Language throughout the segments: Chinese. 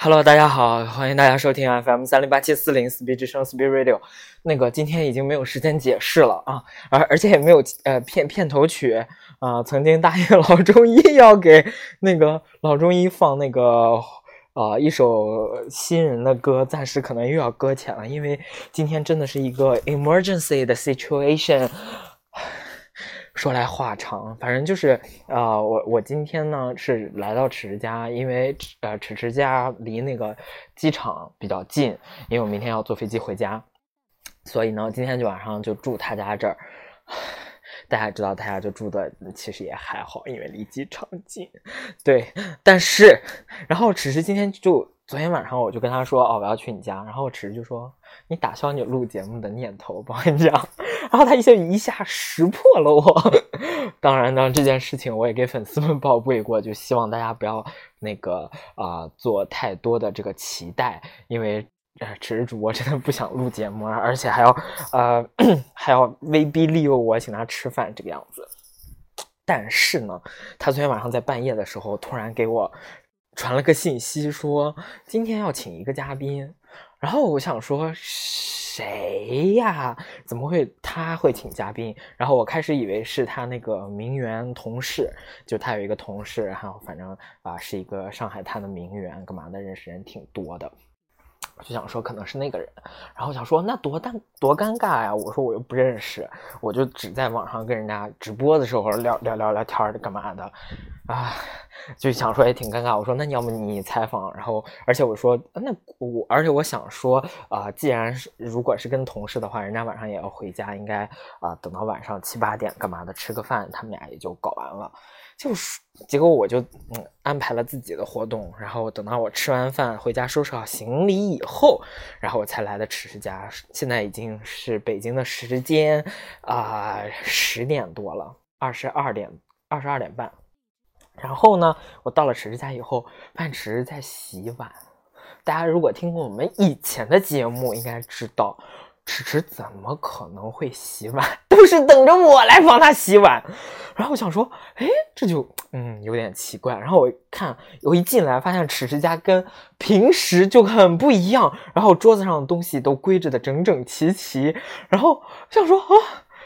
Hello，大家好，欢迎大家收听 FM 三零八七四零 Speed 之声 Speed Radio。那个今天已经没有时间解释了啊，而而且也没有呃片片头曲啊。曾经答应老中医要给那个老中医放那个啊一首新人的歌，暂时可能又要搁浅了，因为今天真的是一个 emergency 的 situation。说来话长，反正就是啊，我我今天呢是来到迟迟家，因为呃迟迟家离那个机场比较近，因为我明天要坐飞机回家，所以呢今天就晚上就住他家这儿。大家知道他家就住的其实也还好，因为离机场近。对，但是然后迟迟今天就昨天晚上我就跟他说哦我要去你家，然后迟迟就说你打消你录节目的念头，我跟你讲。然后他一下一下识破了我，当然呢，这件事情我也给粉丝们报备过，就希望大家不要那个啊做太多的这个期待，因为呃，只是主播真的不想录节目，而且还要呃 还要威逼利诱我请他吃饭这个样子。但是呢，他昨天晚上在半夜的时候突然给我传了个信息，说今天要请一个嘉宾，然后我想说。谁呀？怎么会他会请嘉宾？然后我开始以为是他那个名媛同事，就他有一个同事，然后反正啊是一个上海滩的名媛，干嘛的，认识人挺多的。就想说可能是那个人，然后想说那多尴多尴尬呀！我说我又不认识，我就只在网上跟人家直播的时候聊聊聊聊天的，干嘛的啊？就想说也挺尴尬。我说那你要么你采访，然后而且我说那我而且我想说啊，既然是如果是跟同事的话，人家晚上也要回家，应该啊等到晚上七八点干嘛的吃个饭，他们俩也就搞完了。就是，结果我就嗯安排了自己的活动，然后等到我吃完饭回家收拾好行李以后，然后我才来的迟迟家。现在已经是北京的时间啊十点多了，二十二点二十二点半。然后呢，我到了迟迟家以后，发现迟迟在洗碗。大家如果听过我们以前的节目，应该知道。迟迟怎么可能会洗碗？都是等着我来帮他洗碗。然后我想说，哎，这就嗯有点奇怪。然后我看，我一进来发现迟迟家跟平时就很不一样。然后桌子上的东西都归置的整整齐齐。然后想说啊，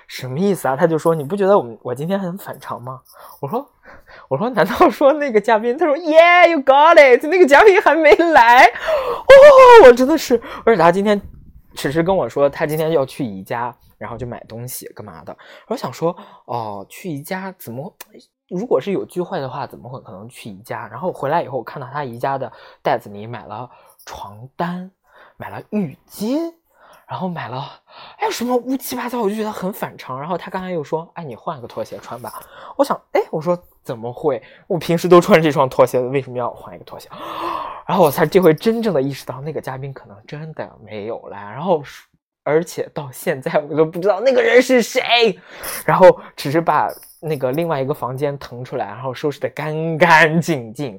什么意思啊？他就说你不觉得我我今天很反常吗？我说我说难道说那个嘉宾？他说 Yeah，you got it。那个嘉宾还没来。哦，我真的是，而且他今天。迟迟跟我说，他今天要去宜家，然后就买东西干嘛的。我想说，哦，去宜家怎么？如果是有聚会的话，怎么会可能去宜家？然后回来以后，我看到他宜家的袋子里买了床单，买了浴巾，然后买了哎什么乌七八糟，我就觉得很反常。然后他刚才又说，哎，你换个拖鞋穿吧。我想，哎，我说怎么会？我平时都穿这双拖鞋，为什么要换一个拖鞋？然后我才这回真正的意识到，那个嘉宾可能真的没有来。然后，而且到现在我都不知道那个人是谁。然后只是把那个另外一个房间腾出来，然后收拾的干干净净，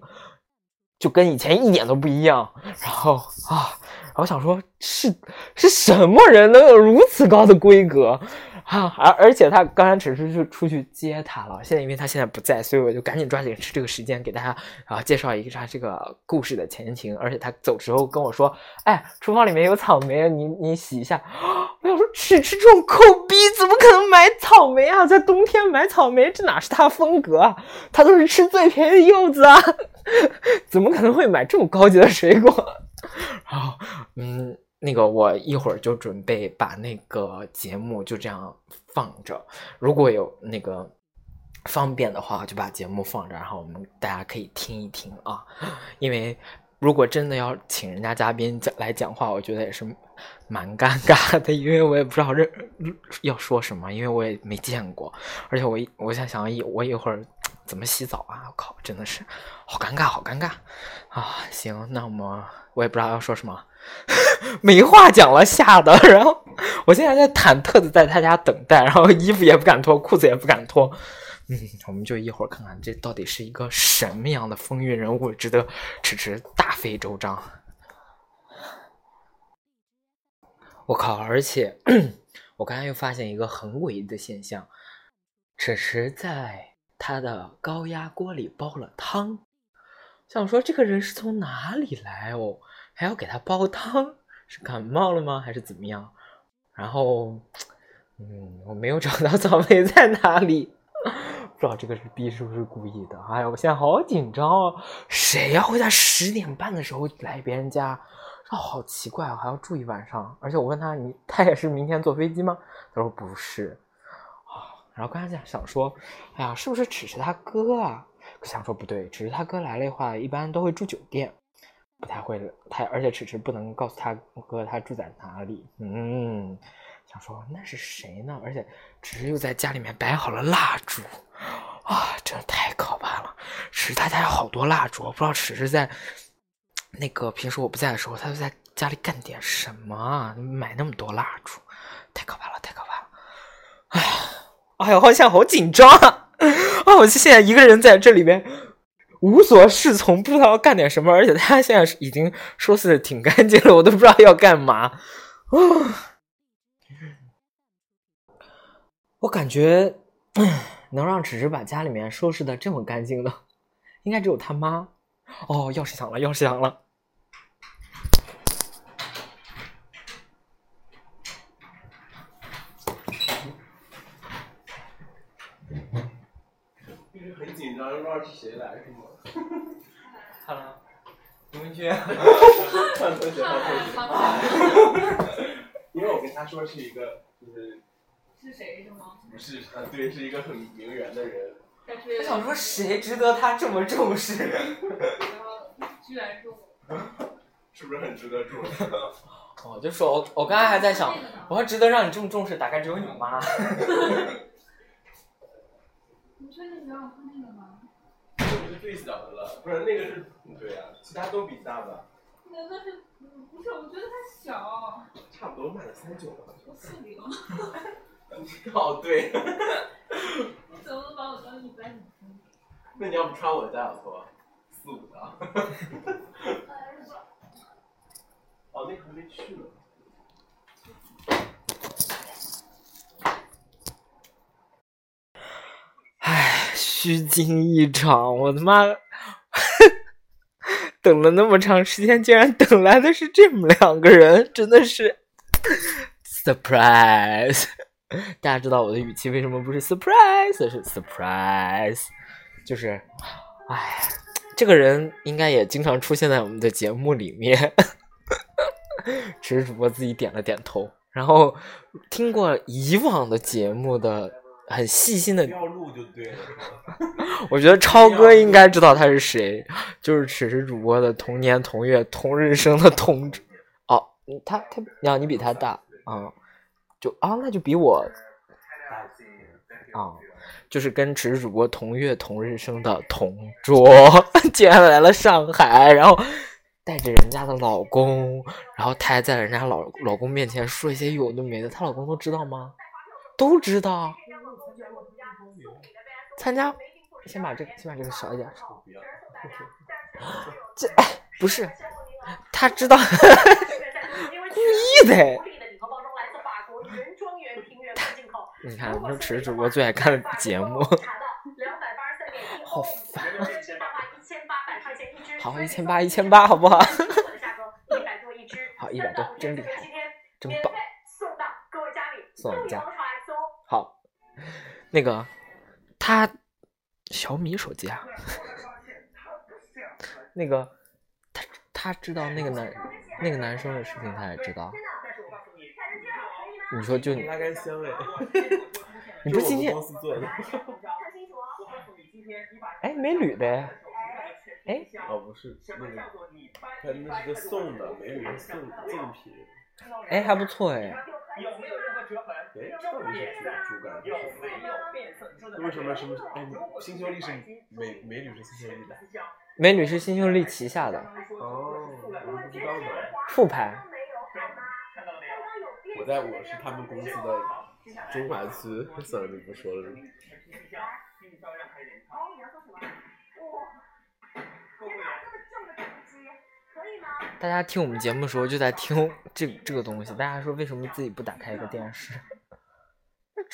就跟以前一点都不一样。然后啊，我想说，是是什么人能有如此高的规格？啊，而而且他刚才只是去出去接他了，现在因为他现在不在，所以我就赶紧抓紧吃这个时间给大家啊介绍一下这个故事的前情。而且他走时候跟我说：“哎，厨房里面有草莓，你你洗一下。”我想说，吃吃这种抠逼怎么可能买草莓啊？在冬天买草莓，这哪是他风格啊？他都是吃最便宜的柚子啊，怎么可能会买这么高级的水果？哦，嗯。那个，我一会儿就准备把那个节目就这样放着，如果有那个方便的话，就把节目放着，然后我们大家可以听一听啊。因为如果真的要请人家嘉宾讲来讲话，我觉得也是蛮尴尬的，因为我也不知道这要说什么，因为我也没见过，而且我我想想一我一会儿怎么洗澡啊？我靠，真的是好尴尬，好尴尬啊！行，那么我也不知道要说什么。没话讲了，吓的。然后我现在在忐忑的在他家等待，然后衣服也不敢脱，裤子也不敢脱。嗯，我们就一会儿看看这到底是一个什么样的风云人物，值得迟迟大费周章。我靠！而且 我刚才又发现一个很诡异的现象：迟迟在他的高压锅里煲了汤。想说这个人是从哪里来哦，还要给他煲汤，是感冒了吗，还是怎么样？然后，嗯，我没有找到草莓在哪里，不知道这个是 B 是不是故意的？哎呀，我现在好紧张哦！谁呀会在十点半的时候来别人家？好奇怪啊，还要住一晚上。而且我问他，你他也是明天坐飞机吗？他说不是。啊，然后刚才想想说，哎呀，是不是只是他哥啊？想说不对，只是他哥来了的话，一般都会住酒店，不太会他，而且迟迟不能告诉他哥他住在哪里。嗯，想说那是谁呢？而且迟迟又在家里面摆好了蜡烛，啊，真的太可怕了！迟迟他家有好多蜡烛，我不知道迟迟在那个平时我不在的时候，他就在家里干点什么？买那么多蜡烛，太可怕了，太可怕了！哎呀，哎呀，我现在好紧张啊！我现在一个人在这里边无所适从，不知道要干点什么。而且他现在已经收拾的挺干净了，我都不知道要干嘛。我感觉能让迟迟把家里面收拾的这么干净的，应该只有他妈。哦，钥匙响了，钥匙响了。不知道是谁来，是吗？好了，同学，换同学，换同学。因为我跟他说是一个，就是是谁是吗？不是，啊，对，是一个很名媛的人。但是我想说，谁值得他这么重视？然后居然是我。是不是很值得重视？哦，就说我，我刚才还在想，我说值得让你这么重视，大概只有你妈。你确定你让我看那个吗？这个是最小的了，不是那个是，对呀、其他都比大吧，那那是不是？我觉得它小，差不多卖了三九了。我信你了。哦，对，你怎么能把我当一般女生？那你要不穿我家我说四五的。哦，那个还没去呢。虚惊一场，我他妈等了那么长时间，竟然等来的是这么两个人，真的是 surprise！大家知道我的语气为什么不是 surprise，是 surprise？就是，唉，这个人应该也经常出现在我们的节目里面。只是主播自己点了点头，然后听过以往的节目的很细心的不要录就对了。我觉得超哥应该知道他是谁，就是此时主播的同年同月同日生的同哦，他他呀，你比他大啊、就啊，那就比我啊，就是跟此时主播同月同日生的同桌，竟然来了上海，然后带着人家的老公，然后她还在人家老老公面前说一些有的没的，她老公都知道吗？都知道。参加，先把这个，先把这个少一点。这哎，不是，他知道，故意的。你看，这只是主播最爱看的节目。好烦。好，一千八，一千八，好不好？好，一百多，真厉害，真棒。送我家。好，那个。他小米手机啊，那个他他知道那个男那个男生的事情，他也知道。你说就你拉杆箱哎，你不是今天？哎没铝的哎哦不是那个，他那是个送的，美女送赠品。哎还不错哎。为什么什么？哎，新秀丽是美美女是新秀丽的？美女是新秀丽旗下的。哦，我不知道呢。复牌。我在我是他们公司的中华区，算了就不说了。大家听我们节目的时候就在听这这个东西，大家说为什么自己不打开一个电视？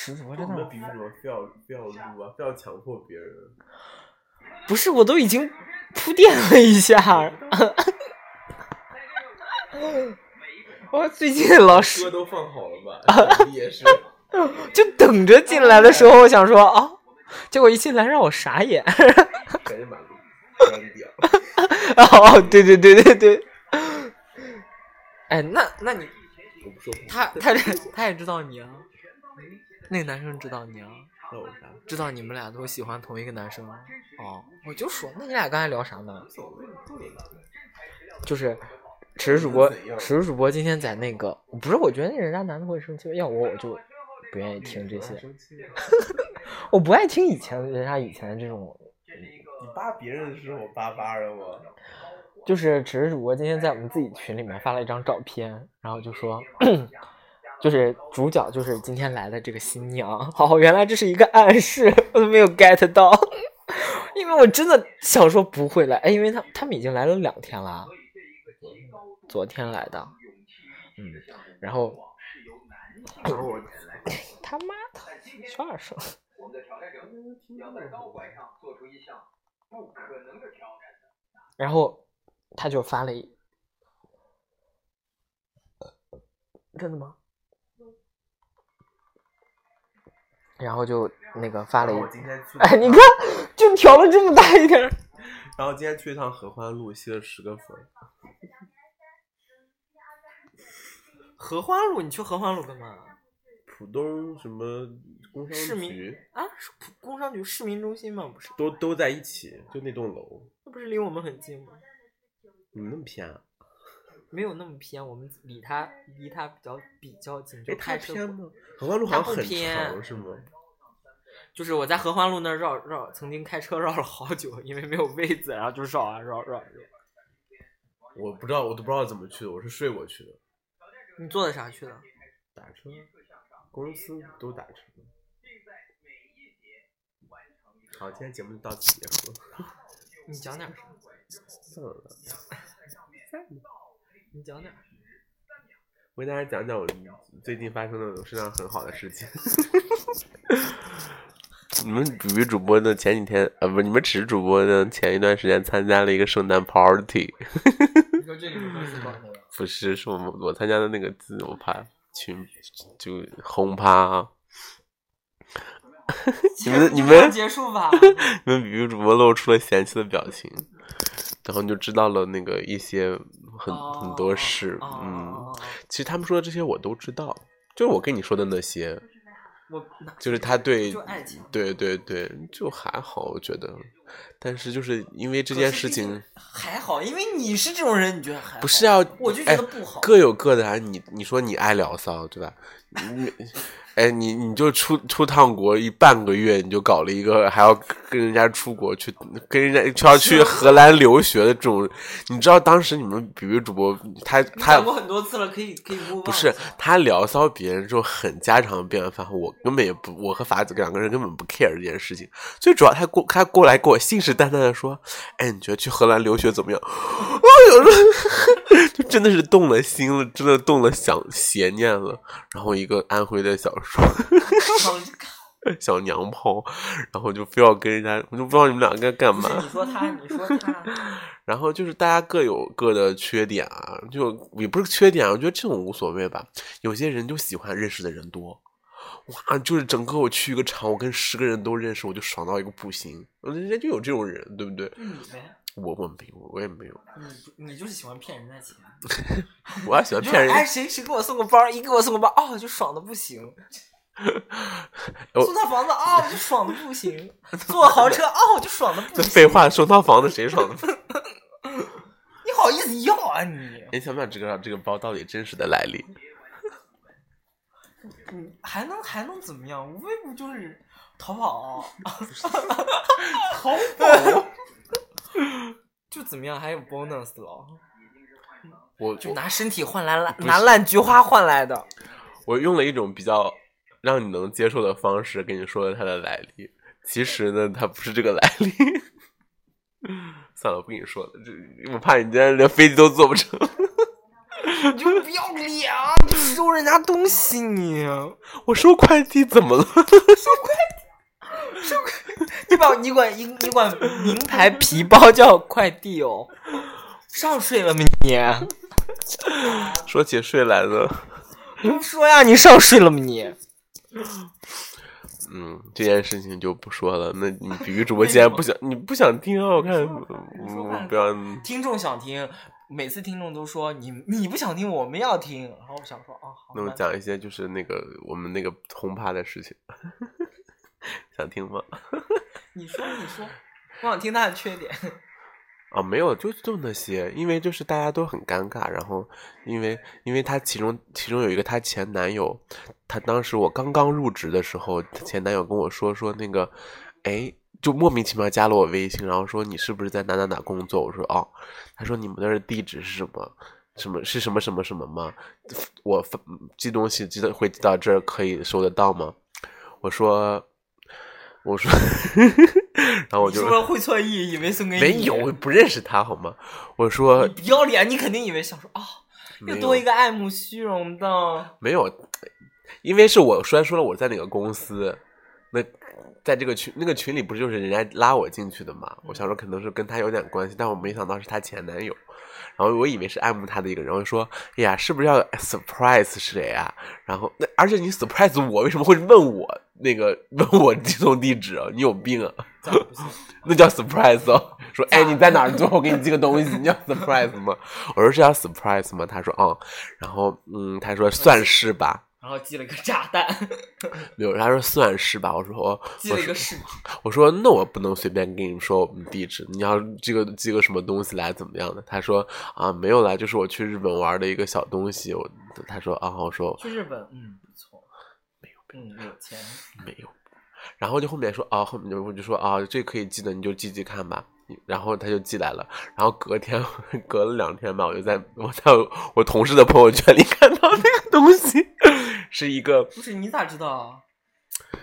那直播真的。凭什么非要非要录啊？非要强迫别人？不是，我都已经铺垫了一下。我最近老师歌都放好了吧？也是。就等着进来的时候，我想说啊，结果一进来让我傻眼。赶紧把关掉。哦，对对对对对。哎，那那你我不说话。他他他也知道你啊？那个男生知道你啊？那我啥？知道你们俩都喜欢同一个男生啊？哦，我就说，那你俩刚才聊啥呢？就是池主播，池主播今天在那个，不是，我觉得人家男的会生气，要我我就不愿意听这些，我不爱听以前人家以前这种。你扒别人的时候扒扒的吗？就是只是主播今天在我们自己群里面发了一张照片，然后就说，就是主角就是今天来的这个新娘。好，原来这是一个暗示，我都没有 get 到，因为我真的想说不会来，哎，因为他他们已经来了两天了，昨天来的，嗯，然后，他妈的，小点声。然后他就发了一，真的吗？然后就那个发了一，哎，你看，就调了这么大一点。然后今天去一趟合欢路，吸了十个粉。合欢路，你去合欢路干嘛？浦东什么工商局啊？是浦工商局市民中心吗？不是，都都在一起，就那栋楼。那不是离我们很近吗？你们那么偏啊？没有那么偏，我们离它离它比较比较近，就开车。吗？合欢路好像很长，是吗？就是我在合欢路那绕绕，曾经开车绕了好久，因为没有位子，然后就绕啊绕绕绕。我不知道，我都不知道怎么去的，我是睡过去的。你坐的啥去的？打车。公司都打车。好，今天节目就到此结束。你讲点啥？算了。你讲点。我给大家讲讲我最近发生的身上很好的事情。你们比比主播的？前几天呃，不，你们只是主播的？前一段时间参加了一个圣诞 party。不是，是我们我参加的那个自由派。群就轰趴，你们你们结束吧。你们比比主播露出了嫌弃的表情，然后你就知道了那个一些很很多事。嗯，其实他们说的这些我都知道，就是我跟你说的那些，我就是他对爱情，对对对，就还好，我觉得。但是就是因为这件事情还好，因为你是这种人，你觉得还不是啊？我就觉得不好。各有各的啊，你你说你爱聊骚，对吧？你。哎，你你就出出趟国一半个月，你就搞了一个还要跟人家出国去，跟人家就要去荷兰留学的这种，你知道当时你们比比主播他他讲过很多次了，可以可以不是他聊骚别人就很家常便饭，我根本也不，我和法子两个人根本不 care 这件事情。最主要他过他过来给我信誓旦旦的说，哎，你觉得去荷兰留学怎么样？哎呦，就真的是动了心了，真的动了想邪念了。然后一个安徽的小说。小娘炮，然后就非要跟人家，我就不知道你们两个该干嘛。你说他，你说他。然后就是大家各有各的缺点啊，就也不是缺点，我觉得这种无所谓吧。有些人就喜欢认识的人多，哇，就是整个我去一个场，我跟十个人都认识，我就爽到一个不行。人家就有这种人，对不对？我我没有，我也没有。你你就是喜欢骗人家钱。我还喜欢骗人。哎，谁谁给我送个包？一给我送个包，哦，就爽的不行。送套房子啊，哦，就爽的不行。坐豪车啊，哦，就爽的不行。这废话，送套房子谁爽的不行？你好意思要啊你？你想不想知道这个包到底真实的来历？嗯，还能还能怎么样？无非不就是淘宝？淘宝。就怎么样？还有 bonus 了？我就拿身体换来了，拿烂菊花换来的。我用了一种比较让你能接受的方式跟你说了它的来历。其实呢，它不是这个来历。算了，不跟你说了，这我怕你今天连飞机都坐不成。你就不要脸啊！你收人家东西，你 我收快递怎么了？收快递，收快，你把你管你你管名牌皮包叫快递哦？上税了吗你？说起税来的，你说呀，你上税了吗你？嗯，这件事情就不说了。那你比喻主播既然不想，你不想听啊？我看，嗯，不要。听众想听，每次听众都说你你不想听，我们要听。然后我想说，啊，好那我讲一些就是那个我们那个轰趴的事情，想听吗？你 说你说，我想听他的缺点。啊，没有，就就那些，因为就是大家都很尴尬，然后因为因为她其中其中有一个她前男友，她当时我刚刚入职的时候，她前男友跟我说说那个，哎，就莫名其妙加了我微信，然后说你是不是在哪哪哪工作？我说哦，他说你们那儿地址是什么？什么是什么什么什么吗？我发寄东西寄到会寄到这儿，可以收得到吗？我说。我说，然后我就你是不是会错意，以为送给你？没有，我不认识他好吗？我说你不要脸，你肯定以为想说啊、又多一个爱慕虚荣的。没有，因为是我虽然说了我在哪个公司，那在这个群那个群里不是就是人家拉我进去的嘛？我想说可能是跟他有点关系，但我没想到是他前男友。然后我以为是爱慕他的一个人，然后说：“哎呀，是不是要 surprise 谁啊？”然后那而且你 surprise 我，为什么会问我那个 问我寄送地址啊？你有病啊！那叫 surprise 哦。说，哎，你在哪儿做？我给你寄个东西，你叫 surprise 吗？我说是叫 surprise 吗？他说，嗯。然后，嗯，他说算是吧。然后寄了个炸弹，没有，他说算是吧。我说，我寄了一个视频。我说那我不能随便跟你说我们地址，你要寄个寄个什么东西来怎么样的？他说啊没有啦，就是我去日本玩的一个小东西。我他说啊，我说去日本，嗯，嗯，有钱。没有。然后就后面说啊，后面就我就说啊，这可以寄的，你就寄寄看吧。然后他就寄来了，然后隔天隔了两天吧，我就在我在我同事的朋友圈里看到那个东西，是一个不是你咋知道啊？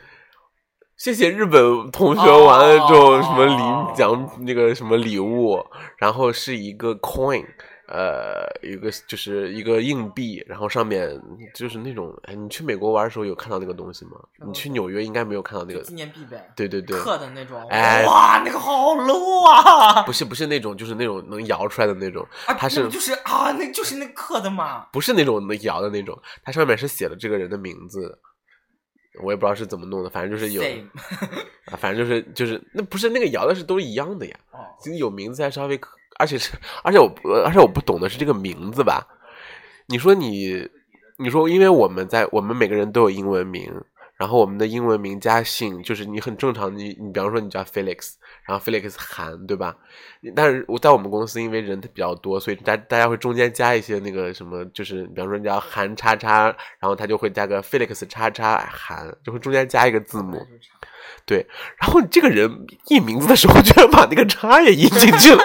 谢谢日本同学完了之后什么礼哦奖那个什么礼物，然后是一个 coin，呃，一个就是一个硬币，然后上面就是那种，哎，你去美国玩的时候有看到那个东西吗？你去纽约应该没有看到那个纪，念币呗，对对对，刻的那种。哎哇，那个好 low 啊！不是不是那种，就是那种能摇出来的那种，啊它是就是啊，那就是那刻的嘛。不是那种能摇的那种，它上面是写了这个人的名字，我也不知道是怎么弄的，反正就是有，啊，反正就是就是那不是那个摇的是都一样的呀，哦，其实有名字还稍微可，而且是而且我而且我不懂的是这个名字吧，你说你你说因为我们在我们每个人都有英文名。然后我们的英文名加姓，就是你很正常，你你比方说你叫 Felix，然后 Felix 韩，对吧？但是我在我们公司，因为人比较多，所以大大家会中间加一些那个什么，就是比方说你叫韩叉叉，然后他就会加个 Felix 叉叉韩，就会中间加一个字母。对，然后这个人印名字的时候，居然把那个叉也印进去了，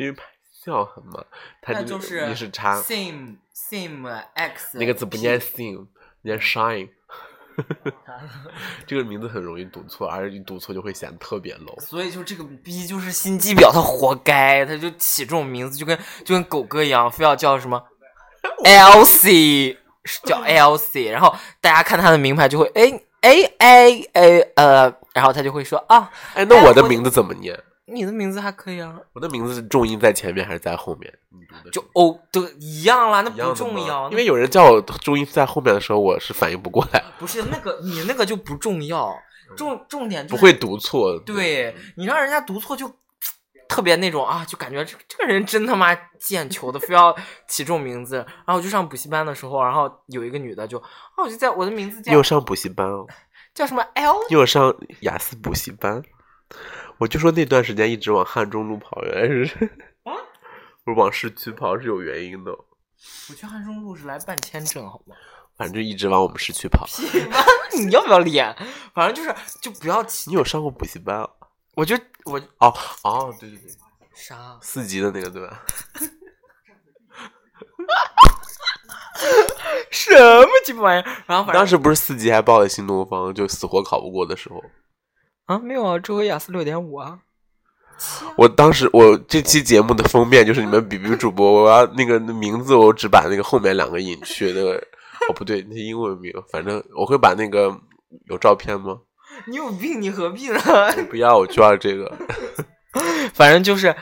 因为拍笑很嘛，他那就是你是叉，same same x 那个字不念 sim，念 shine。这个名字很容易读错，而且你读错就会显得特别 low。所以就这个逼就是心机婊，他活该，他就起这种名字，就跟就跟狗哥一样，非要叫什么 LC，叫 LC，然后大家看他的名牌就会哎哎哎哎呃，然后他就会说啊，哎，那我的名字怎么念？你的名字还可以啊，我的名字是重音在前面还是在后面？就哦都一样啦，那不重要，因为有人叫我重音在后面的时候，我是反应不过来，不是那个你那个就不重要，重重点就是不会读错。对你让人家读错就特别那种啊，就感觉这这个人真他妈贱球的，非要起这种名字。然后我就上补习班的时候，然后有一个女的就，啊，我就在我的名字叫你有上补习班哦？叫什么 L，你有上雅思补习班？我就说那段时间一直往汉中路跑，原来是啊，我往市区跑是有原因的，我去汉中路是来办签证，好吗？反正就一直往我们市区跑。你要不要脸？反正就是就不要起，你有上过补习班啊？我就我哦哦，对对对，啥四级的那个对吧？什么鸡巴玩意儿？然后反正当时不是四级还报了新东方，就死活考不过的时候。啊没有啊，这回雅思六点五啊。我当时我这期节目的封面就是你们比比主播，我要那个名字我只把那个后面两个隐去，那个哦不对，那英文名，反正我会把那个有照片吗？你有病，你何必呢？我不要，我就要这个。反正就是，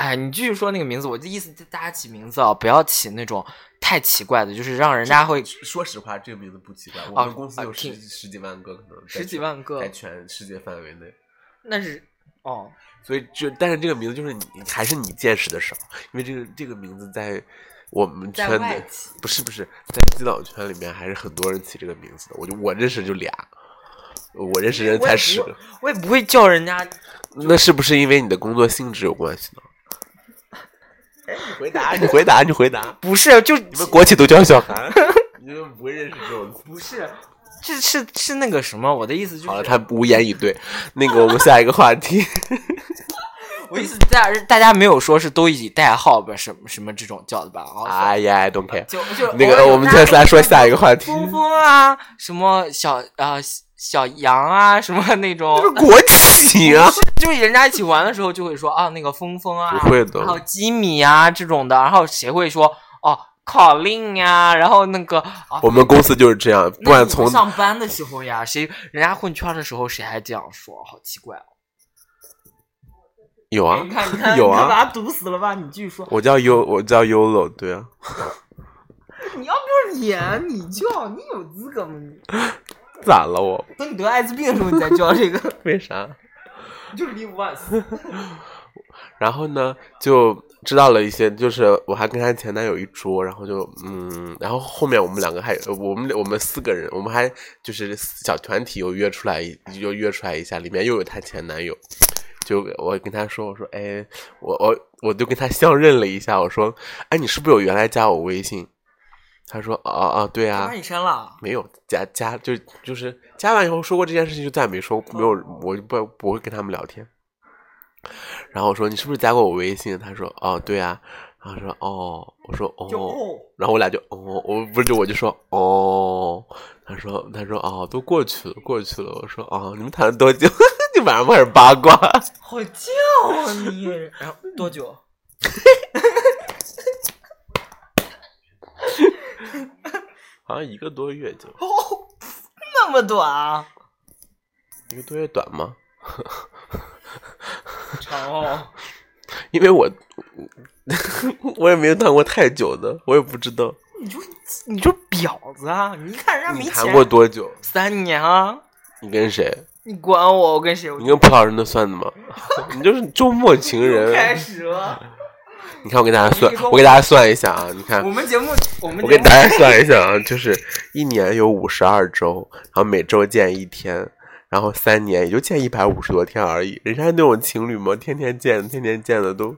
哎，你继续说那个名字，我的意思，大家起名字啊，不要起那种太奇怪的，就是让人家会说实话，这个名字不奇怪。我哦们公司有啊十挺十几万个，可能十几万个在全世界范围内。那是哦，所以就，但是这个名字就是你，还是你见识的少，因为这个这个名字在我们圈子不是不是在基佬圈里面还是很多人起这个名字的。我就我认识就俩，我认识人才十个，我也不会叫人家。那是不是因为你的工作性质有关系呢？你回答，你回答，你回答。不是，就你们国企都叫小韩，你们不会认识这种词。不是，这是是那个什么，我的意思就是，好了，他无言以对。那个，我们下一个话题。我意思大大家没有说是都以代号吧，什么什么这种叫的吧？啊，哎呀，I don't care。就就那个我们再来说下一个话题峰峰啊，什么小啊、小杨啊，什么那种就，是国企啊！就是人家一起玩的时候就会说啊，那个峰峰啊，不会的然后吉米啊这种的，然后谁会说哦考令呀，然后那个啊，我们公司就是这样，不管从上班的时候呀，谁人家混圈的时候谁还这样说，好奇怪哦。有啊你看，你看，有你看把啊，他堵死了吧？你继续说，我叫 U，我叫 Ulo，对啊，你要不要脸？你叫，你有资格吗？你 咋了我？等你得艾滋病的时候，你再叫这个，为啥？就是 live once。然后呢，就知道了一些，就是我还跟她前男友一桌，然后就嗯，然后后面我们两个还呃我们我们四个人，我们还就是小团体又约出来又约出来一下，里面又有她前男友。就我跟她说，我说，哎，我我我就跟她相认了一下，我说，哎，你是不是有原来加我微信？她说，啊啊，对啊把，你删了，没有加加就就是加完以后说过这件事情就再也没说没有，我就不不会跟他们聊天。然后我说你是不是加过我微信？他说哦对啊。然后说哦，我说哦，就哦，然后我俩就哦，我不是我就说哦，他说他说哦都过去了过去了。我说哦你们谈了多久？你晚上开始八卦。好犟啊你！然后多久？好像一个多月就哦，那么短啊？一个多月短吗？长哦。因为我 我也没有谈过太久的，我也不知道你就你就婊子啊！你一看人家没钱，谈过多久？三年啊！你跟谁？你管我？我跟谁？你跟蒲老师那算的吗？你就是周末情人。始了。你看，我给大家算我给大家算一下啊！你看我，们节目，我们我给大家算一下啊，就是一年有五十二周，然后每周见一天，然后三年也就见一百五十多天而已。人家那种情侣嘛，天天见，天天见的都。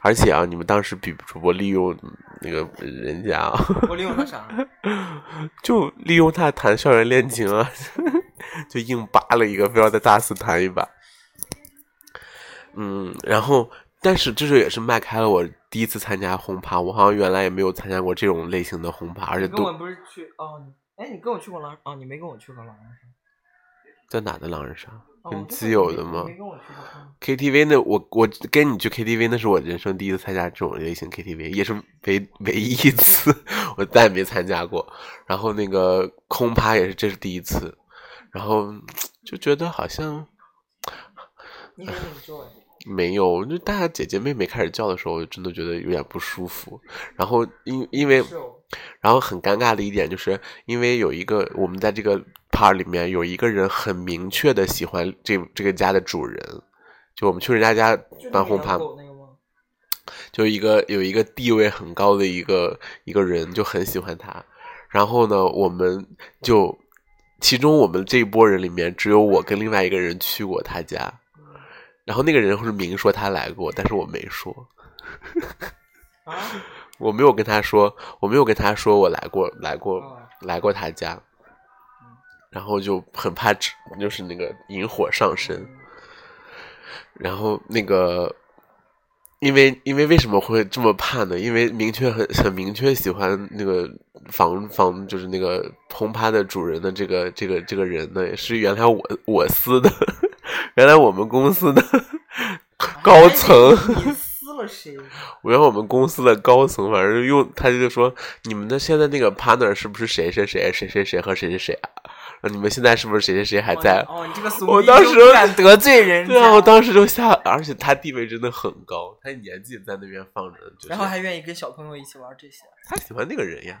而且啊，你们当时比主播利用那个人家啊，我利用他啥？就利用他谈校园恋情啊，就硬扒了一个，非要在大四谈一把。嗯，然后，但是这就也是迈开了我第一次参加轰趴，我好像原来也没有参加过这种类型的轰趴，而且都不是去哦？你哎，你跟我去过狼哦？你没跟我去过狼人杀在哪的狼人杀，哦？跟基友的吗？KTV 那我我跟你去 KTV 那是我人生第一次参加这种类型 KTV，也是唯唯一一次，我再也没参加过。然后那个空趴也是这是第一次，然后就觉得好像你很 enjoy。没有，就大家姐姐妹妹开始叫的时候，我真的觉得有点不舒服。然后因因为，然后很尴尬的一点就是，因为有一个我们在这个 part 里面有一个人很明确的喜欢这这个家的主人，就我们去人家家就那个办轰趴，养狗那个吗？就一个有一个地位很高的一个一个人就很喜欢他，然后呢，我们就其中我们这一波人里面只有我跟另外一个人去过他家，然后那个人是明说他来过，但是我没说，啊？我没有跟他说，我没有跟他说我来过来过哦来过他家，然后就很怕就是那个引火上身。然后那个，因为因为为什么会这么怕呢？因为明确很很明确喜欢那个房房就是那个轰趴的主人的这个这个这个人呢，是原来我我司的，原来我们公司的高层。你撕了谁？我原来我们公司的高层，反正用他就说你们的现在那个 partner 是不是谁谁谁谁谁谁和谁谁谁啊？那你们现在是不是谁谁谁还在？哦，你这个怂我当时就不敢得罪人家，对啊，我当时就吓，而且他地位真的很高，他年纪在那边放着，就是、然后还愿意跟小朋友一起玩这些。他喜欢那个人呀，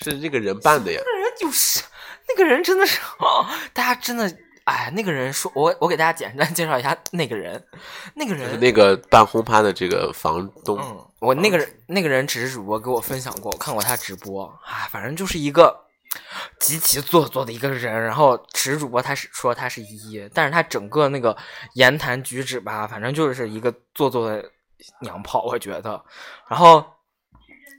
是那个人扮的呀。那个人就是那个人，真的是，哦、大家真的，哎，那个人说，我我给大家简单介绍一下那个人，那个人，那个办轰趴的这个房东，嗯，我那个人那个人只是主播给我分享过，我看过他直播，啊，反正就是一个极其做作的一个人。然后只是主播他是说他是一，但是他整个那个言谈举止吧，反正就是一个做作的娘炮，我觉得。然后。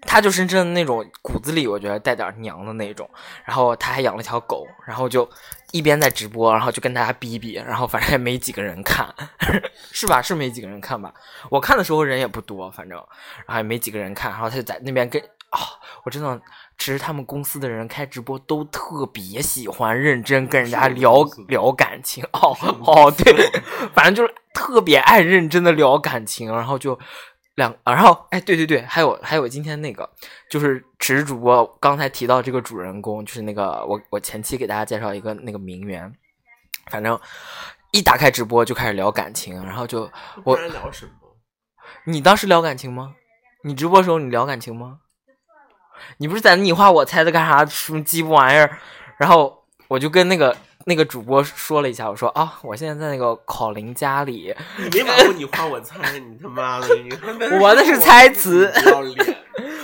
他就是真的那种骨子里，我觉得带点娘的那种。然后他还养了条狗，然后就一边在直播，然后就跟大家逼逼，然后反正也没几个人看，是吧？是没几个人看吧？我看的时候人也不多，反正然后也没几个人看。然后他就在那边跟啊、哦，我真的，其实他们公司的人开直播都特别喜欢认真跟人家聊聊感情。哦哦，对，反正就是特别爱认真的聊感情，然后就。两，然后哎，对对对，还有还有今天那个，就是只是主播刚才提到这个主人公，就是那个我我前期给大家介绍一个那个名媛，反正一打开直播就开始聊感情，然后就我聊什么？你当时聊感情吗？你直播时候你聊感情吗？你不是在那你画我猜的干啥什么鸡巴玩意儿？然后我就跟那个。那个主播说了一下，我说啊，我现在在那个考林家里。你没把你画我猜，你他妈的！你我那是猜词。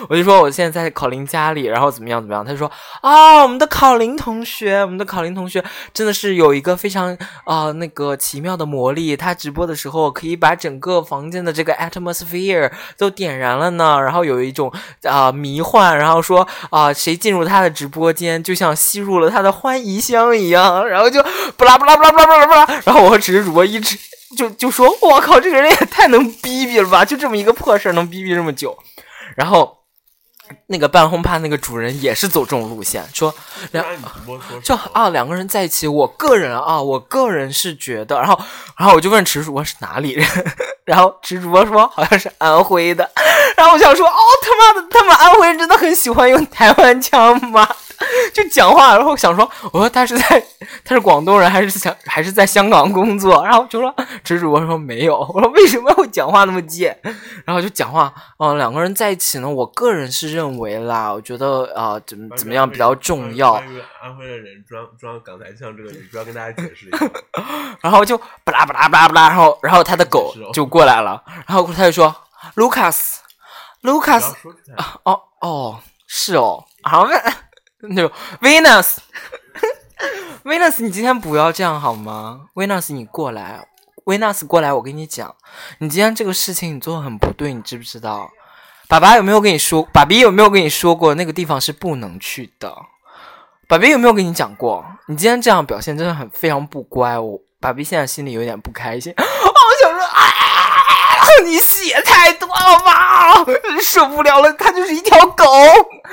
我就说我现在在考林家里，然后怎么样怎么样。他就说啊，我们的考林同学，我们的考林同学真的是有一个非常啊、那个奇妙的魔力，他直播的时候可以把整个房间的这个 atmosphere 都点燃了呢。然后有一种啊、迷幻，然后说啊、谁进入他的直播间就像吸入了他的欢宜香一样。然后就不拉不拉不拉不拉不拉不拉，然后我和只是主播一直就就说，我靠，这个人也太能逼逼了吧！就这么一个破事儿能逼逼这么久。然后那个半轰趴那个主人也是走这种路线，说两就啊两个人在一起，我个人啊，我个人是觉得，然后然后我就问池主播是哪里人，然后池主播说好像是安徽的，然后我想说哦他妈的，他们安徽人真的很喜欢用台湾腔吗？就讲话，然后想说，我说他是在他是广东人还是想还是在香港工作？然后就说池主播说没有，我说为什么会讲话那么贱？然后就讲话，嗯、呃，两个人在一起呢，我个人是认为啦，我觉得啊、呃，怎么怎么样比较重要。安徽的人装装港台腔，这个你不要跟大家解释一下。然后就巴拉巴拉巴拉巴拉，然后然后他的狗就过来了，然后他就说，Lucas，Lucas，啊哦哦是哦，好那。就 Venus，Venus，你今天不要这样好吗？Venus，你过来，Venus 过来，我跟你讲，你今天这个事情你做的很不对，你知不知道？爸爸有没有跟你说？爸比有没有跟你说过那个地方是不能去的？爸比有没有跟你讲过？你今天这样表现真的很非常不乖，我爸比现在心里有点不开心。我想说，啊，你血太多了吧，受不了了，它就是一条狗。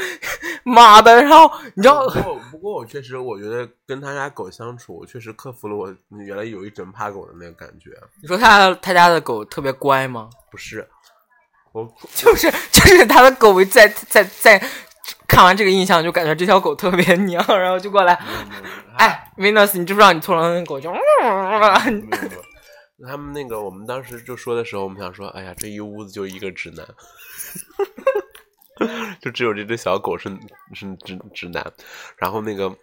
妈的！然后你知道，不过不过我确实，我觉得跟他家狗相处，我确实克服了我原来有一整怕狗的那个感觉。你说他他家的狗特别乖吗？不是，我 就是就是他的狗在在在看完这个印象，就感觉这条狗特别娘，然后就过来，哎，Venus，你知不知道你错了？那狗就，他们那个我们当时就说的时候，我们想说，哎呀，这一屋子就一个直男。就只有这只小狗是是直直男，然后那个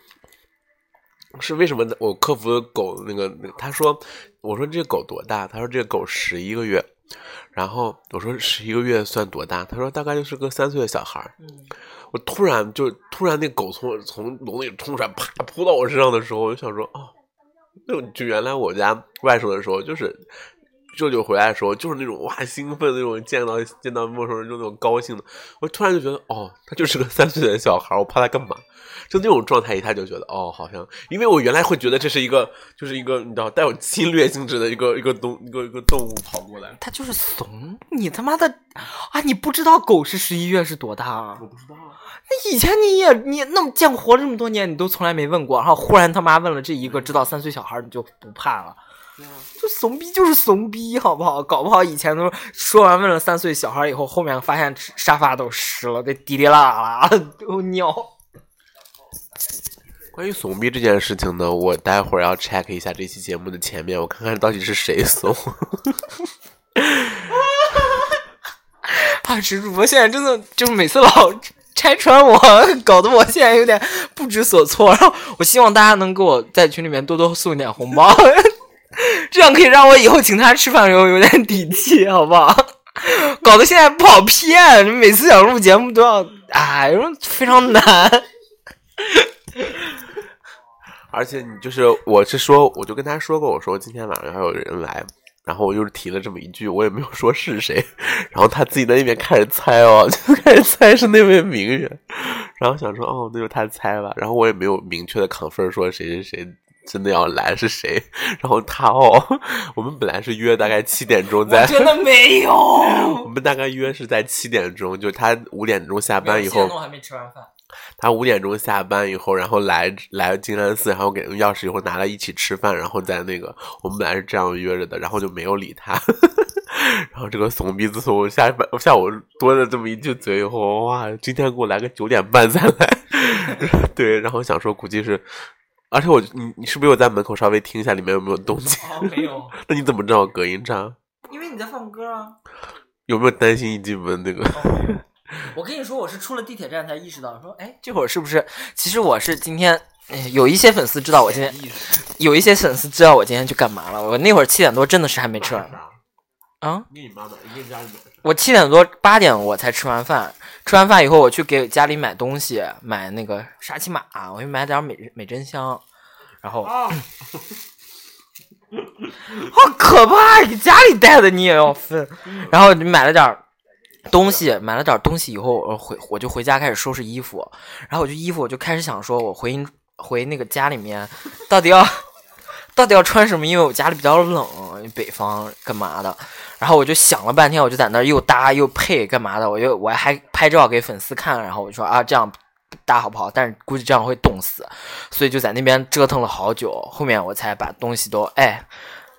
是为什么我克服狗那个他说我说这个狗多大？他说这个狗十一个月，然后我说十一个月算多大？他说大概就是个三岁的小孩儿。我突然就突然那狗从从笼里冲出来，啪扑到我身上的时候，我就想说哦，就就原来我家外甥的时候就是。舅舅回来的时候，就是那种哇兴奋那种，见到见到陌生人就那种高兴的。我突然就觉得，哦，他就是个三岁的小孩，我怕他干嘛？就那种状态，一下就觉得，哦，好像，因为我原来会觉得这是一个，就是一个你知道带有侵略性质的一个一个东一个一个动物跑过来。他就是怂，你他妈的啊！你不知道狗是十一月是多大啊？我不知道啊。那以前你也你那么见活了这么多年，你都从来没问过，然后忽然他妈问了这一个知道三岁小孩，你就不怕了？就怂逼就是怂逼，好不好？搞不好以前都说完问了三岁小孩以后，后面发现沙发都湿了，得滴滴啦啦啦都尿。关于怂逼这件事情呢，我待会儿要 check 一下这期节目的前面，我看看到底是谁怂。啊，直主播现在真的就是每次老拆穿我，搞得我现在有点不知所措。然后我希望大家能给我在群里面多多送一点红包，这样可以让我以后请他吃饭的时候有点底气，好不好？搞得现在不好骗，每次想录节目都要，哎，非常难。而且你就是，我是说，我就跟他说过，我说今天晚上还有人来，然后我就是提了这么一句，我也没有说是谁，然后他自己在那边开始猜哦，就开始猜是那位名人，然后想说哦，那就他猜吧，然后我也没有明确的 confirm 说谁谁谁真的要来是谁，然后他哦，我们本来是约大概七点钟在，真的没有，我们大概约是在七点钟，就他五点钟下班以后，我还没吃完饭。他五点钟下班以后，然后来来金山寺，然后给钥匙以后拿来一起吃饭，然后在那个我们本来是这样约着的，然后就没有理他。然后这个怂逼自从下班下午多了这么一句嘴以后，哇，今天给我来个九点半再来。对，然后想说估计是，而且我你你是不是有在门口稍微听一下里面有没有动静？哦，没有。那你怎么知道隔音差？因为你在放歌啊。有没有担心一进门那个？我跟你说，我是出了地铁站才意识到，说，哎，这会儿是不是？其实我是今天，有一些粉丝知道我今天，有一些粉丝知道我今天去干嘛了。我那会儿七点多真的是还没吃完。啊？给你妈妈，给你家里买。我七点多八点我才吃完饭，吃完饭以后我去给家里买东西，买那个沙琪玛，我去买点美美珍香，然后，好可怕！给家里带的你也要分，然后你买了点。东西买了点东西以后，我回我就回家开始收拾衣服，然后我就衣服我就开始想说，我回回那个家里面，到底要到底要穿什么？因为我家里比较冷，北方干嘛的？然后我就想了半天，我就在那又搭又配干嘛的？我就我还拍照给粉丝看，然后我说啊这样搭好不好？但是估计这样会冻死，所以就在那边折腾了好久，后面我才把东西都哎，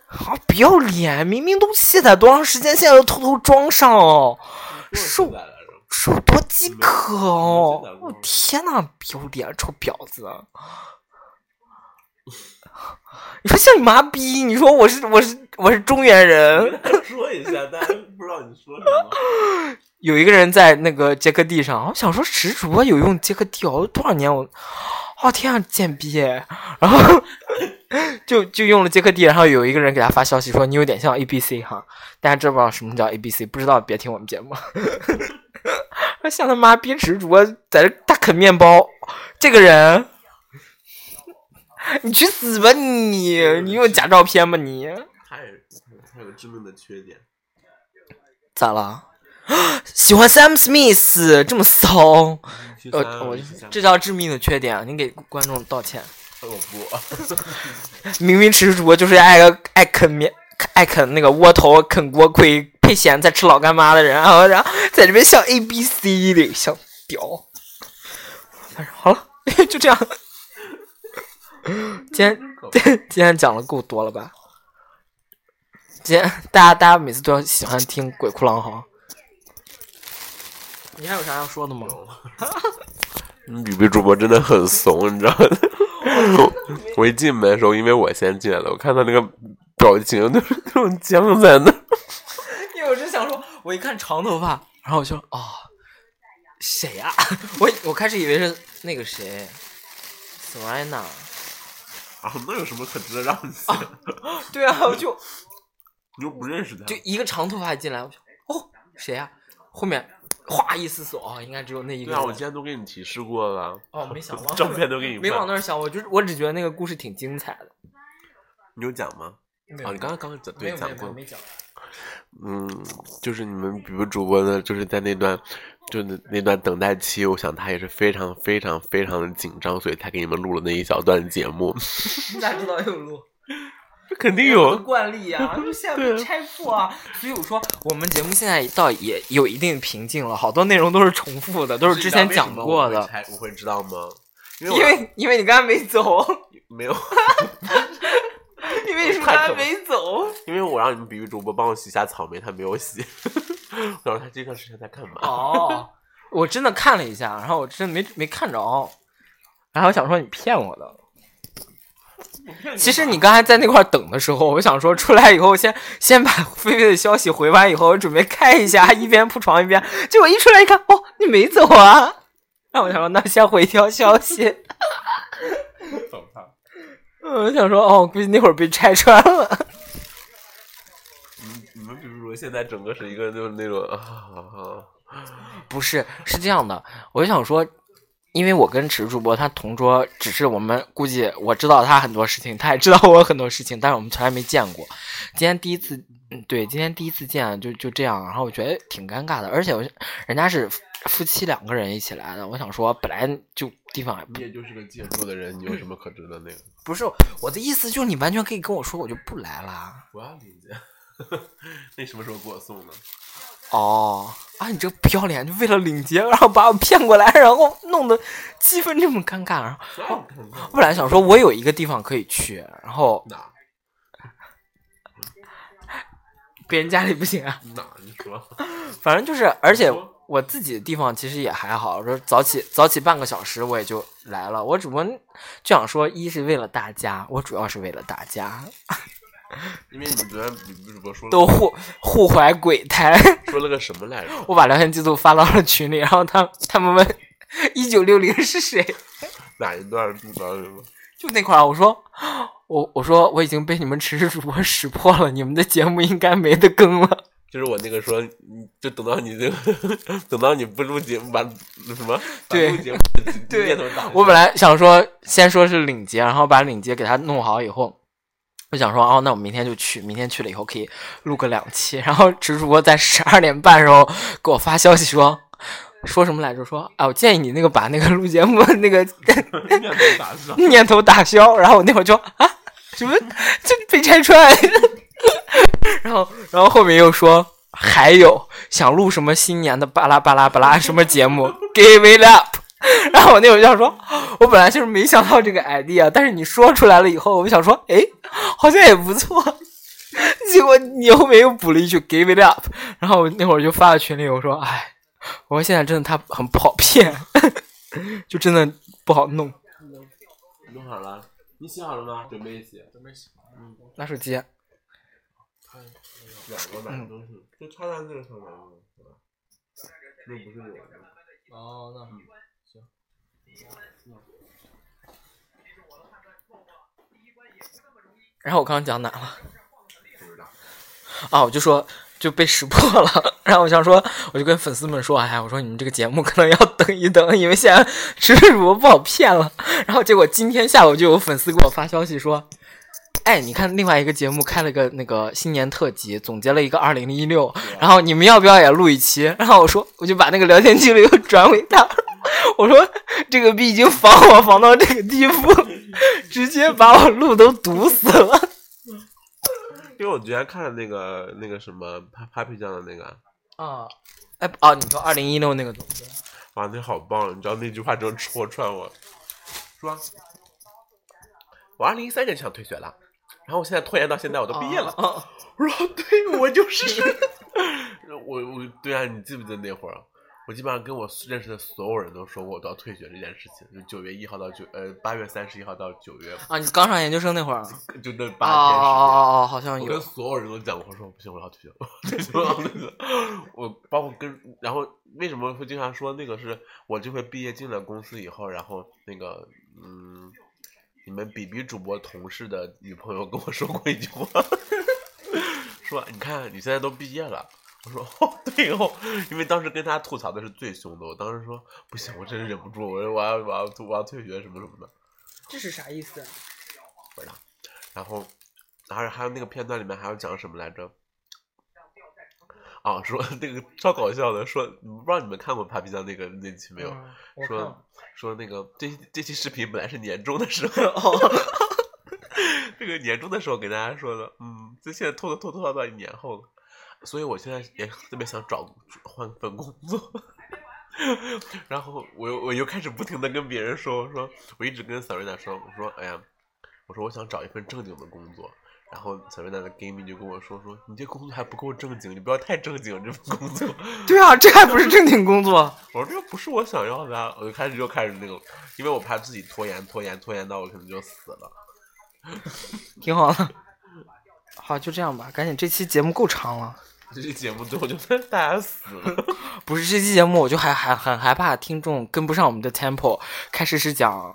好不要脸！明明都卸载多长时间，现在又偷偷装上哦。手手多饥渴哦！我天呐，不要脸，臭婊子！你说像你妈逼！你说我是我是我是中原人。说一下，大家不知道你说什么。有一个人在那个杰克地上，我想说直主播有用杰克地哦，多少年我，哦天啊，贱逼！然后 就就用了杰克地，然后有一个人给他发消息说你有点像 A B C 哈。大家知不知道什么叫 A B C？不知道别听我们节目。像他妈逼直主播在这大啃面包，这个人，你去死吧你！你用假照片吗你？他也他有个致命的缺点。咋了？喜欢 Sam Smith 这么骚？呃，我这叫致命的缺点，你给观众道歉。我不。明明吃主播就是爱爱啃面。爱啃那个窝头，啃锅盔，配咸菜吃老干妈的人，然后然后在这边像 A B C 的，像屌。好了，就这样。今天 今天讲的够多了吧？今天大家大家每次都要喜欢听鬼哭狼嚎。你还有啥要说的吗？你比比主播真的很怂，你知道吗？我一进门的时候，因为我先进来了，我看他那个。表情都是那种僵在那，因为我是想说，我一看长头发，然后我就啊，谁呀？我我开始以为是那个谁，Serena。啊，那有什么可值得让你？对啊，我就 你又不认识他，就一个长头发进来，我就哦，谁呀？后面哗一思索，哦，应该只有那一个。对啊，我今天都给你提示过了。哦，没想，照片都给你，没往那儿想，我就我只觉得那个故事挺精彩的。你有讲吗？啊，你刚刚刚刚讲对讲过，没讲嗯，就是你们比如主播呢，就是在那段就那那段等待期，我想他也是非常非常非常的紧张，所以才给你们录了那一小段节目。你咋知道有录？肯定有惯例 啊，就现在拆破啊，所以我说我们节目现在倒也有一定瓶颈了，好多内容都是重复的，都是之前讲过的。我会知道吗？因为因为你刚才没走，没有。你为什么还没走？因为我让你们比喻主播帮我洗下草莓，他没有洗。我说他这段时间在干嘛？哦，我真的看了一下，然后我真的没没看着。然后我想说你骗我的。其实你刚才在那块等的时候，我想说出来以后先先把菲菲的消息回完以后，我准备看一下，一边铺床一边，结果一出来一看，哦，你没走啊？那我想说，那先回一条消息。走吧。嗯，我想说，哦，估计那会儿被拆穿了。你你们比如现在整个是一个就是那种啊，不是，是这样的，我就想说，因为我跟池主播他同桌，只是我们估计我知道他很多事情，他也知道我很多事情，但是我们从来没见过。今天第一次，嗯，对，今天第一次见，就就这样，然后我觉得挺尴尬的，而且我人家是夫妻两个人一起来的，我想说，本来就地方你也就是个借住的人，你有什么可值得那个？不是我的意思，就是你完全可以跟我说，我就不来啦。我要理解。那什么时候给我送呢？哦，啊，你这不要脸，就为了领结，然后把我骗过来，然后弄得气氛这么尴尬。然后我本来想说，我有一个地方可以去，然后哪别人家里不行啊。哪？你说？反正就是，而且我自己的地方其实也还好，说早起早起半个小时我也就来了。我只不过就想说，一是为了大家，我主要是为了大家，因为你昨天比主播说都互互怀鬼胎。说了个什么来着？我把聊天记录发到了群里，然后他他们问一九六零是谁，哪一段知道什么？就那块儿，我说我我说我已经被你们池主播识破了，你们的节目应该没得更了。就是我那个说，你就等到你这个，等到你不录节目，把那什么，对对我本来想说先说是领结，然后把领结给他弄好以后，我想说哦，那我明天就去，明天去了以后可以录个两期。然后直主播在十二点半的时候给我发消息说。说什么来着？说啊，我建议你那个把那个录节目那个念头打上。念头打消，然后我那会儿就啊，什么就被拆穿，然后然后后面又说还有想录什么新年的巴拉巴拉巴拉什么节目，Give it up，然后我那会儿就想说，我本来就是没想到这个 idea，但是你说出来了以后，我就想说，哎，好像也不错。结果你后面又补了一句 “give it up”，然后我那会儿就发到群里，我说：“哎，我说现在真的他很不好骗，就真的不好弄。弄好了，你洗好了吗？准备洗，准备洗。拿手机，两个买东西，就插在那个上面了，是吧？那不是有的。哦，那行。然后我刚刚讲哪了？啊，我就说就被识破了，然后我想说，我就跟粉丝们说，哎呀，我说你们这个节目可能要等一等，因为现在直播不好骗了。然后结果今天下午就有粉丝给我发消息说，哎，你看另外一个节目开了个那个新年特辑，总结了一个二零一六，然后你们要不要也录一期？然后我说，我就把那个聊天记录又转给他，我说这个逼已经防我防到这个地步，直接把我路都堵死了。因为我昨天看了那个那个什么 Papi 酱的那个，啊，哎哦，你说二零一六那个东西，哇，那好棒！你知道那句话真戳穿我，说我二零一三年就想退学了，然后我现在拖延到现在，我都毕业了。哦 我说对，我就是。我我对啊，你记不记得那会儿？我基本上跟我认识的所有人都说过我都要退学这件事情，就九月一号到九呃八月三十一号到九月，啊，你刚上研究生那会儿啊？就那哦八天时间。哦哦哦，好像我跟有。所有人都讲过，我说不行，我要退学了。然后那个，我包括跟，然后为什么会经常说那个是我这回毕业进了公司以后，然后那个嗯，你们比比主播同事的女朋友跟我说过一句话，说你看你现在都毕业了。我说哦对哦，因为当时跟他吐槽的是最凶的，我当时说不行，我真是忍不住，我说我要我要我要退学什么什么的。这是啥意思？不知道。然后，然后还有那个片段里面还要讲什么来着？啊，说那个超搞笑的，说不知道你们看过 Papi 酱那个那期没有？嗯说说那个这这期视频本来是年终的时候，哦 这个年终的时候给大家说的，嗯，这现在拖拖拖拖到年后了，所以我现在也 特别想找换份工作。然后我又我又开始不停的跟别人说，我说我一直跟 Serena 说，我说哎呀，我说我想找一份正经的工作，然后小瑞娜的 gaming 就跟我说说，你这工作还不够正经，你不要太正经这份工作。对啊，这还不是正经工作？我说这不是我想要的啊！我就开始就开始那个，因为我怕自己拖延拖延拖延到我可能就死了。挺好的。好，就这样吧，赶紧，这期节目够长了。这期节目最后就算大家死了。不是这期节目，我就还还很害怕听众跟不上我们的 tempo。开始是讲，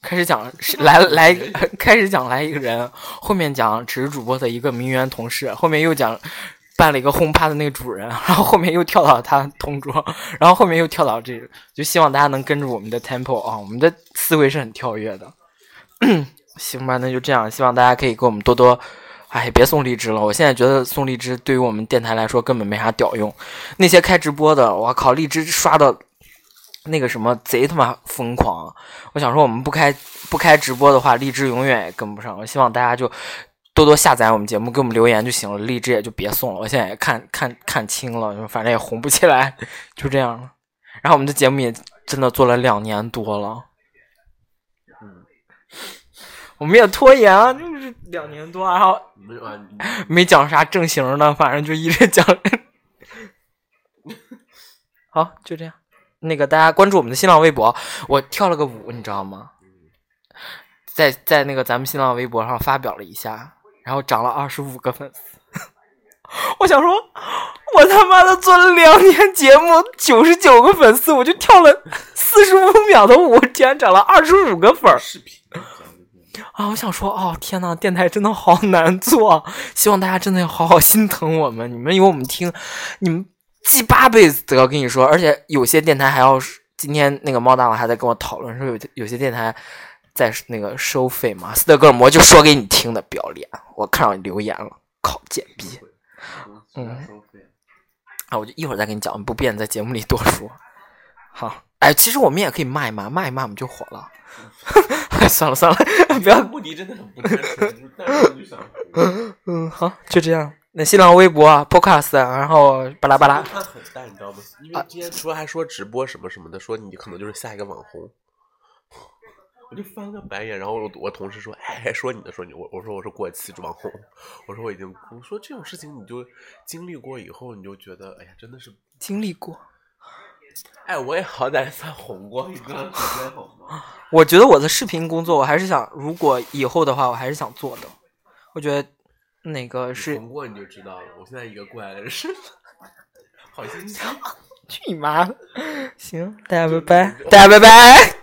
开始讲是来来，开始讲来一个人，后面讲只是主播的一个名媛同事，后面又讲办了一个轰趴的那个主人，然后后面又跳到他同桌，然后后面又跳到这个，就希望大家能跟着我们的 tempo 啊，我们的思维是很跳跃的。行吧，那就这样，希望大家可以给我们多多。哎，别送荔枝了！我现在觉得送荔枝对于我们电台来说根本没啥屌用。那些开直播的，我靠，荔枝刷的，那个什么贼他妈疯狂。我想说，我们不开不开直播的话，荔枝永远也跟不上。我希望大家就多多下载我们节目，给我们留言就行了，荔枝也就别送了。我现在也看看看清了，反正也红不起来，就这样了。然后我们的节目也真的做了两年多了。我们也拖延啊，就是 两年多，然后没讲啥正形的，反正就一直讲。好，就这样。那个大家关注我们的新浪微博，我跳了个舞，你知道吗？在在那个咱们新浪微博上发表了一下，然后涨了二十五个粉丝。我想说，我他妈的做了两年节目，九十九个粉丝，我就跳了四十五秒的舞，竟然涨了二十五个粉儿。视频。啊，我想说，哦，天呐，电台真的好难做，希望大家真的要好好心疼我们。你们有我们听，你们记八辈子得。跟你说，而且有些电台还要，今天那个猫大佬还在跟我讨论说，有有些电台在那个收费嘛。斯德哥尔摩就说给你听的，不要脸，我看到你留言了，靠，贱逼。嗯，啊，我就一会儿再跟你讲，不便在节目里多说。好，哎，其实我们也可以骂一骂，骂一骂我们就火了。算了算了，不要。目的真的很不单纯，但是就想。嗯，好，就这样。那新浪微博、啊 Podcast，然后巴拉巴拉。他很淡，你知道吗？因为今天除了还说直播什么什么的，说你可能就是下一个网红。我就翻个白眼，然后我我同事说：“哎，说你的，说你。”我我说我是过气网红，我说我已经，我说这种事情你就经历过以后，你就觉得，哎呀，真的是经历过。哎，我也好歹算红过一段时间，好吗？我觉得我的视频工作，我还是想，如果以后的话，我还是想做的。我觉得那个是红过你就知道了。我现在一个过来人是，好心疼。去你妈！行，大家拜拜，大家拜拜。